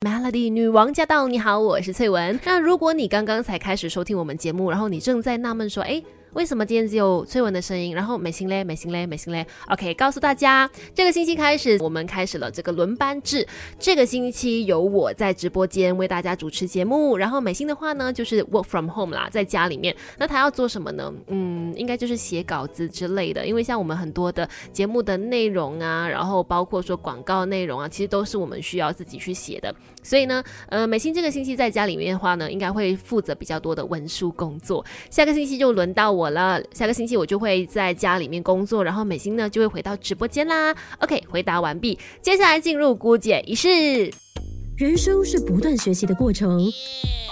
Melody 女王驾到！你好，我是翠文。那如果你刚刚才开始收听我们节目，然后你正在纳闷说，哎。为什么今天只有崔文的声音？然后美心嘞，美心嘞，美心嘞。OK，告诉大家，这个星期开始，我们开始了这个轮班制。这个星期由我在直播间为大家主持节目，然后美心的话呢，就是 work from home 啦，在家里面。那她要做什么呢？嗯，应该就是写稿子之类的。因为像我们很多的节目的内容啊，然后包括说广告内容啊，其实都是我们需要自己去写的。所以呢，呃，美心这个星期在家里面的话呢，应该会负责比较多的文书工作。下个星期就轮到我了，下个星期我就会在家里面工作，然后美心呢就会回到直播间啦。OK，回答完毕，接下来进入姑姐仪式。人生是不断学习的过程，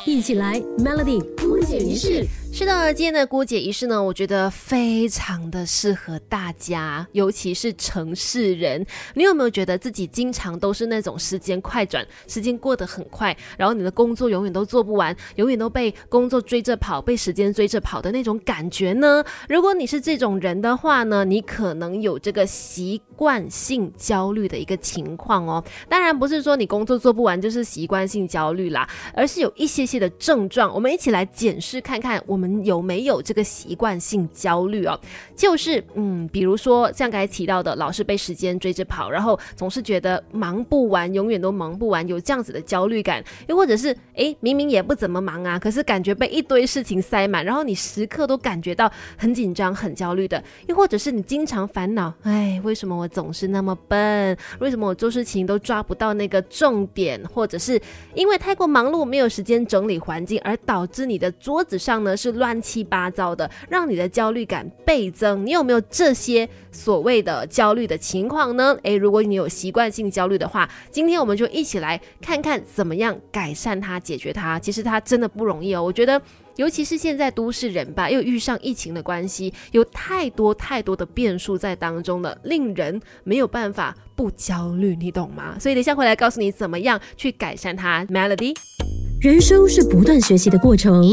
一起来 Melody 姑姐仪式。是的，今天的姑姐仪式呢，我觉得非常的适合大家，尤其是城市人。你有没有觉得自己经常都是那种时间快转，时间过得很快，然后你的工作永远都做不完，永远都被工作追着跑，被时间追着跑的那种感觉呢？如果你是这种人的话呢，你可能有这个习惯性焦虑的一个情况哦。当然不是说你工作做不完就是习惯性焦虑啦，而是有一些些的症状。我们一起来检视看看我们。有没有这个习惯性焦虑哦？就是嗯，比如说像刚才提到的，老是被时间追着跑，然后总是觉得忙不完，永远都忙不完，有这样子的焦虑感。又或者是哎，明明也不怎么忙啊，可是感觉被一堆事情塞满，然后你时刻都感觉到很紧张、很焦虑的。又或者是你经常烦恼，哎，为什么我总是那么笨？为什么我做事情都抓不到那个重点？或者是因为太过忙碌，没有时间整理环境，而导致你的桌子上呢是。是乱七八糟的，让你的焦虑感倍增。你有没有这些所谓的焦虑的情况呢？诶，如果你有习惯性焦虑的话，今天我们就一起来看看怎么样改善它、解决它。其实它真的不容易哦。我觉得，尤其是现在都市人吧，又遇上疫情的关系，有太多太多的变数在当中了，令人没有办法不焦虑，你懂吗？所以等下回来告诉你怎么样去改善它。Melody。人生是不断学习的过程，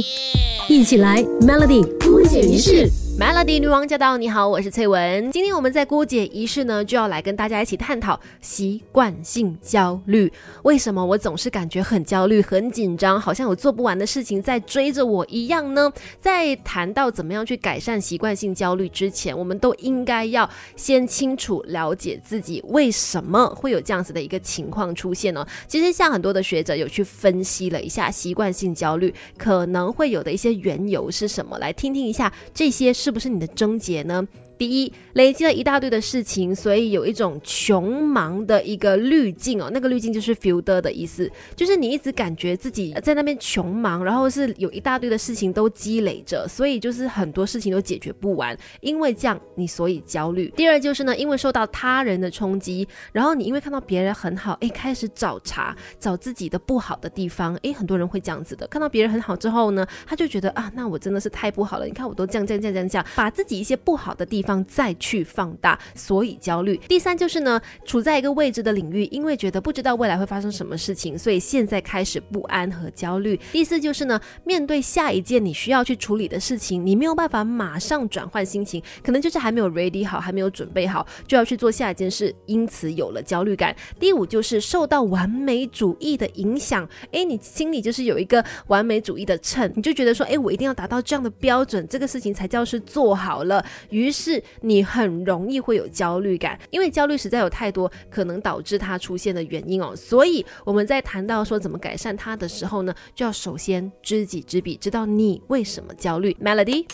一起来 Melody 姑姐一世。Melody 女王驾到！你好，我是翠文。今天我们在姑姐仪式呢，就要来跟大家一起探讨习惯性焦虑。为什么我总是感觉很焦虑、很紧张，好像有做不完的事情在追着我一样呢？在谈到怎么样去改善习惯性焦虑之前，我们都应该要先清楚了解自己为什么会有这样子的一个情况出现呢？其实，像很多的学者有去分析了一下习惯性焦虑可能会有的一些缘由是什么，来听听一下这些。是不是你的症结呢？第一，累积了一大堆的事情，所以有一种穷忙的一个滤镜哦。那个滤镜就是 feel 的意思，就是你一直感觉自己在那边穷忙，然后是有一大堆的事情都积累着，所以就是很多事情都解决不完。因为这样，你所以焦虑。第二就是呢，因为受到他人的冲击，然后你因为看到别人很好，哎，开始找茬，找自己的不好的地方。哎，很多人会这样子的，看到别人很好之后呢，他就觉得啊，那我真的是太不好了。你看我都这样这样这样这样，把自己一些不好的地方。方再去放大，所以焦虑。第三就是呢，处在一个未知的领域，因为觉得不知道未来会发生什么事情，所以现在开始不安和焦虑。第四就是呢，面对下一件你需要去处理的事情，你没有办法马上转换心情，可能就是还没有 ready 好，还没有准备好，就要去做下一件事，因此有了焦虑感。第五就是受到完美主义的影响，诶，你心里就是有一个完美主义的秤，你就觉得说，诶，我一定要达到这样的标准，这个事情才叫是做好了，于是。你很容易会有焦虑感，因为焦虑实在有太多可能导致它出现的原因哦。所以我们在谈到说怎么改善它的时候呢，就要首先知己知彼，知道你为什么焦虑。Melody，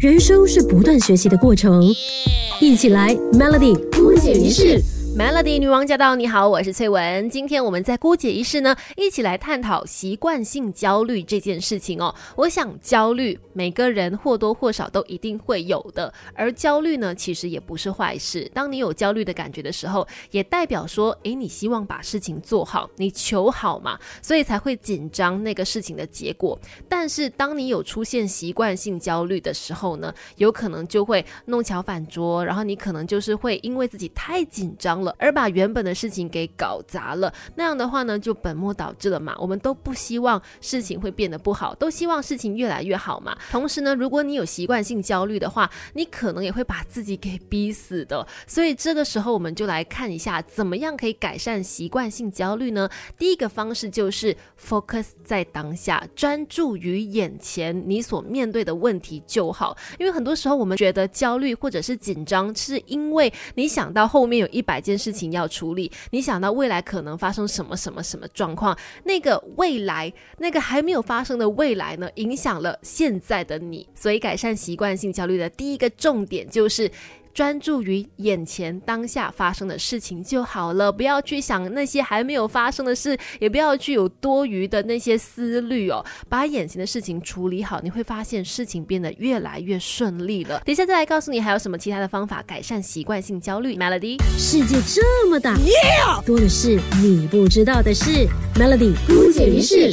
人生是不断学习的过程，一起来 Melody 姑姐仪式。Melody 女王驾到！你好，我是翠文。今天我们在姑姐一事呢，一起来探讨习惯性焦虑这件事情哦。我想焦虑，每个人或多或少都一定会有的。而焦虑呢，其实也不是坏事。当你有焦虑的感觉的时候，也代表说，诶，你希望把事情做好，你求好嘛，所以才会紧张那个事情的结果。但是当你有出现习惯性焦虑的时候呢，有可能就会弄巧反拙，然后你可能就是会因为自己太紧张了。而把原本的事情给搞砸了。那样的话呢，就本末倒置了嘛。我们都不希望事情会变得不好，都希望事情越来越好嘛。同时呢，如果你有习惯性焦虑的话，你可能也会把自己给逼死的。所以这个时候，我们就来看一下，怎么样可以改善习惯性焦虑呢？第一个方式就是 focus 在当下，专注于眼前你所面对的问题就好。因为很多时候我们觉得焦虑或者是紧张，是因为你想到后面有一百件事情要处理，你想到未来可能发生什么什么什么状况，那个未来那个还没有发生的未来呢，影响了现在的你。所以改善习惯性焦虑的第一个重点就是。专注于眼前当下发生的事情就好了，不要去想那些还没有发生的事，也不要去有多余的那些思虑哦。把眼前的事情处理好，你会发现事情变得越来越顺利了。等一下再来告诉你还有什么其他的方法改善习惯性焦虑。Melody，世界这么大，多的是你不知道的事。Melody 不解于事，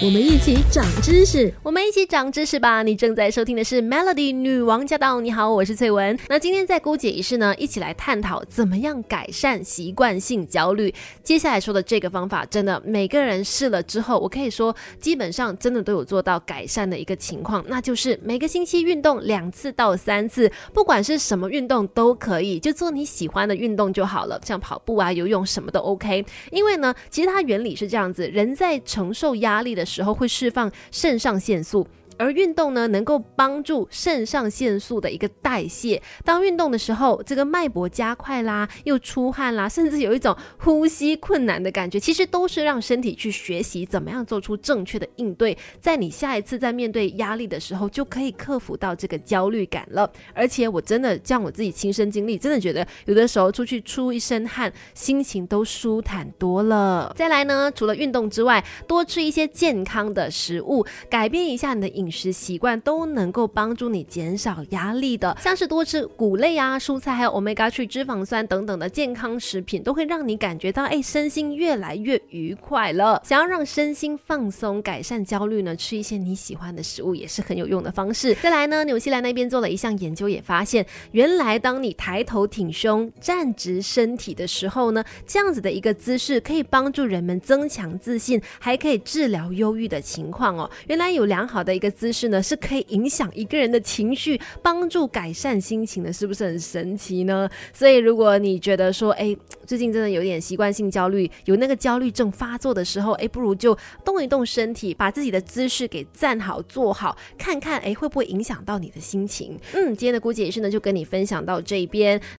我们一起长知识，我们一起长知识吧。你正在收听的是 Melody 女王驾到，你好，我是翠文。那今天在姑姐仪式呢，一起来探讨怎么样改善习惯性焦虑。接下来说的这个方法，真的每个人试了之后，我可以说基本上真的都有做到改善的一个情况，那就是每个星期运动两次到三次，不管是什么运动都可以，就做你喜欢的运动就好了，像跑步啊、游泳什么都 OK。因为呢，其实它原理是这样子，人在承受压力的时候会释放肾上腺素。而运动呢，能够帮助肾上腺素的一个代谢。当运动的时候，这个脉搏加快啦，又出汗啦，甚至有一种呼吸困难的感觉，其实都是让身体去学习怎么样做出正确的应对。在你下一次在面对压力的时候，就可以克服到这个焦虑感了。而且我真的像我自己亲身经历，真的觉得有的时候出去出一身汗，心情都舒坦多了。再来呢，除了运动之外，多吃一些健康的食物，改变一下你的饮。饮食习惯都能够帮助你减少压力的，像是多吃谷类啊、蔬菜，还有 omega-3 脂肪酸等等的健康食品，都会让你感觉到哎，身心越来越愉快了。想要让身心放松、改善焦虑呢，吃一些你喜欢的食物也是很有用的方式。再来呢，纽西兰那边做了一项研究，也发现原来当你抬头挺胸、站直身体的时候呢，这样子的一个姿势可以帮助人们增强自信，还可以治疗忧郁的情况哦。原来有良好的一个。姿势呢是可以影响一个人的情绪，帮助改善心情的，是不是很神奇呢？所以如果你觉得说，哎，最近真的有点习惯性焦虑，有那个焦虑症发作的时候，哎，不如就动一动身体，把自己的姿势给站好、坐好，看看哎会不会影响到你的心情。嗯，今天的姑姐也是呢，就跟你分享到这边。